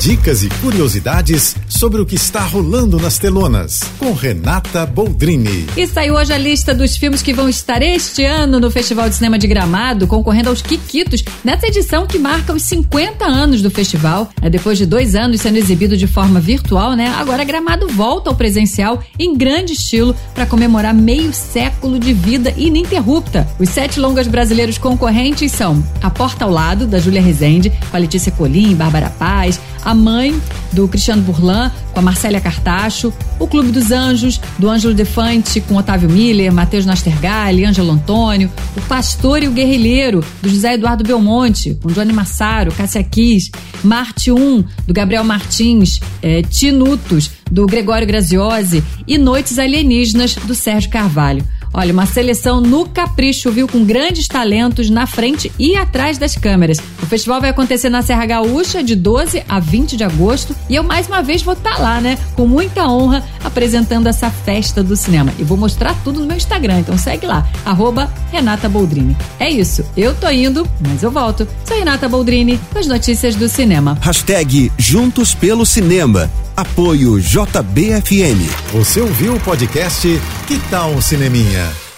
Dicas e curiosidades sobre o que está rolando nas telonas, com Renata Boldrini. E saiu hoje a lista dos filmes que vão estar este ano no Festival de Cinema de Gramado, concorrendo aos Quiquitos, nessa edição que marca os 50 anos do festival. É depois de dois anos sendo exibido de forma virtual, né? Agora Gramado volta ao presencial em grande estilo para comemorar meio século de vida ininterrupta. Os sete longas brasileiros concorrentes são A Porta ao Lado, da Júlia Rezende, com a Letícia Colim, Bárbara Paz, a Mãe, do Cristiano Burlan, com a Marcélia Cartacho, O Clube dos Anjos, do Ângelo Defante, com Otávio Miller, Matheus Nastergalli, Ângelo Antônio, O Pastor e o Guerrilheiro, do José Eduardo Belmonte, com Johnny Massaro, Cássia Kiss, Marte 1, do Gabriel Martins, é, Tinutos, do Gregório Graziosi. E Noites Alienígenas, do Sérgio Carvalho. Olha, uma seleção no capricho, viu? Com grandes talentos na frente e atrás das câmeras. O festival vai acontecer na Serra Gaúcha de 12 a 20 de agosto e eu mais uma vez vou estar tá lá, né? Com muita honra apresentando essa festa do cinema. E vou mostrar tudo no meu Instagram, então segue lá, arroba Renata Boldrini. É isso, eu tô indo, mas eu volto. Sou Renata Boldrini, com as notícias do cinema. Hashtag Juntos pelo Cinema. Apoio JBFM. Você ouviu o podcast Que tal um Cineminha?